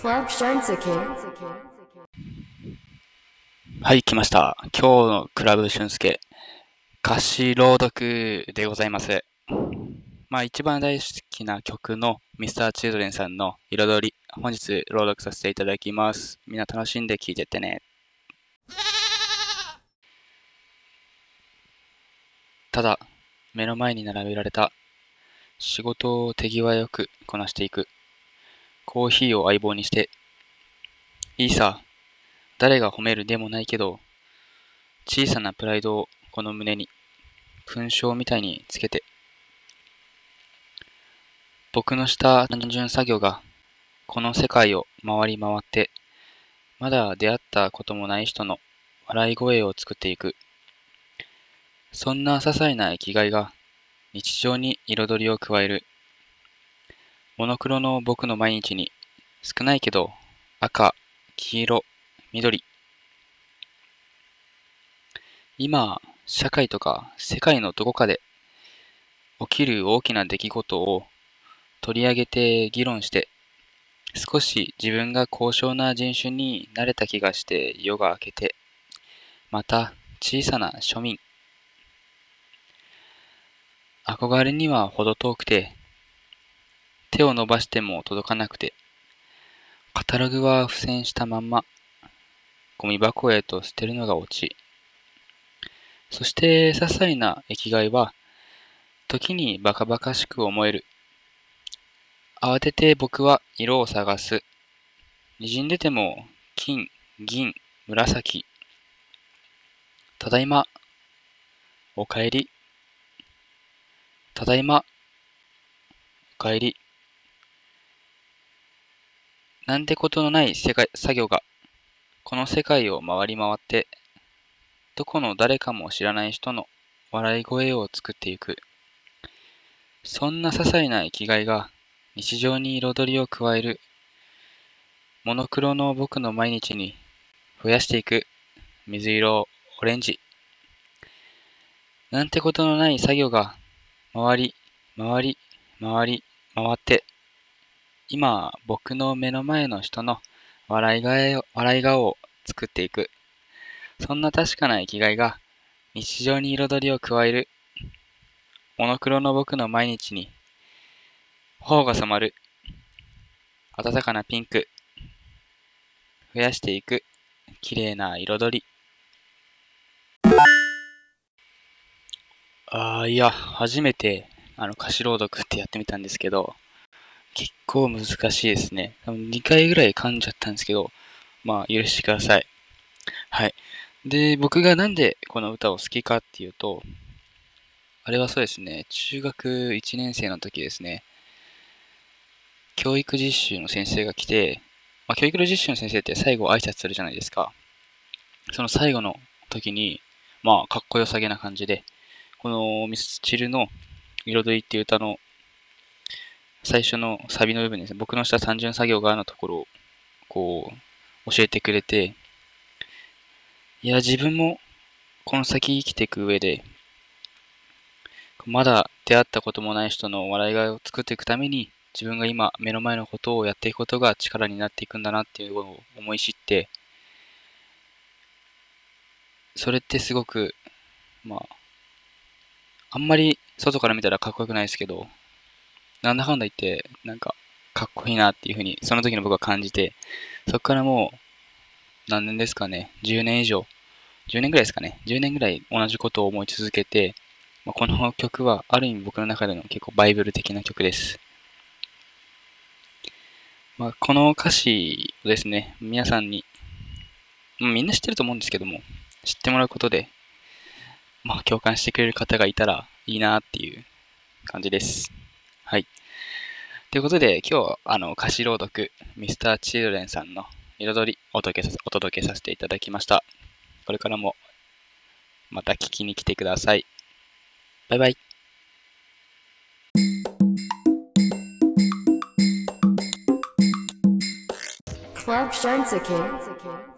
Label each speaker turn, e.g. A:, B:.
A: Club Shunsake.
B: はい、来ました。今日のクラブ俊介、歌詞朗読でございます。まあ一番大好きな曲の Mr.Children さんの彩り、本日朗読させていただきます。みんな楽しんで聴いてってね。ただ、目の前に並べられた仕事を手際よくこなしていく。コーヒーを相棒にして、いいさ、誰が褒めるでもないけど、小さなプライドをこの胸に、勲章みたいにつけて、僕のした単純作業が、この世界を回り回って、まだ出会ったこともない人の笑い声を作っていく。そんな些細な生きがいが、日常に彩りを加える。モノクロの僕の毎日に、少ないけど、赤、黄色、緑。今、社会とか世界のどこかで起きる大きな出来事を取り上げて議論して、少し自分が高尚な人種になれた気がして夜が明けて、また小さな庶民。憧れには程遠くて、手を伸ばしても届かなくて、カタログは付箋したまんま、ゴミ箱へと捨てるのがオチ。そして、些細な生きがいは、時にバカバカしく思える。慌てて僕は色を探す。滲んでても、金、銀、紫。ただいま。おかえり。ただいま。おかえり。なんてことのない世界作業が、この世界を回り回って、どこの誰かも知らない人の笑い声を作っていく。そんな些細な生きがいが日常に彩りを加える。モノクロの僕の毎日に増やしていく。水色、オレンジ。なんてことのない作業が回り、回り、回り、回って、今、僕の目の前の人の笑いが笑い顔を作っていく。そんな確かな生きがいが日常に彩りを加える。モノクロの僕の毎日に頬が染まる。暖かなピンク。増やしていく。綺麗な彩り。ああ、いや、初めてあの歌詞朗読ってやってみたんですけど、結構難しいですね。多分2回ぐらい噛んじゃったんですけど、まあ許してください。はい。で、僕がなんでこの歌を好きかっていうと、あれはそうですね、中学1年生の時ですね、教育実習の先生が来て、まあ、教育の実習の先生って最後挨拶するじゃないですか。その最後の時に、まあ、かっこよさげな感じで、このミスチルの彩りっていう歌の最初のサビの部分ですね、僕のした単純作業がのところを、こう、教えてくれて、いや、自分もこの先生きていく上で、まだ出会ったこともない人の笑いがいを作っていくために、自分が今目の前のことをやっていくことが力になっていくんだなっていうのを思い知って、それってすごく、まあ、あんまり外から見たらかっこよくないですけど、なんだかんだ言って、なんか、かっこいいなっていうふうに、その時の僕は感じて、そこからもう、何年ですかね、10年以上、10年ぐらいですかね、10年ぐらい同じことを思い続けて、まあ、この曲はある意味僕の中での結構バイブル的な曲です。まあ、この歌詞をですね、皆さんに、まあみんな知ってると思うんですけども、知ってもらうことで、まあ、共感してくれる方がいたらいいなっていう感じです。はい。ということで、今日、あの、歌詞朗読、Mr.Children さんの彩りお届けさせお届けさせていただきました。これからも、また聞きに来てください。バイバイ。
A: Club Shunsake.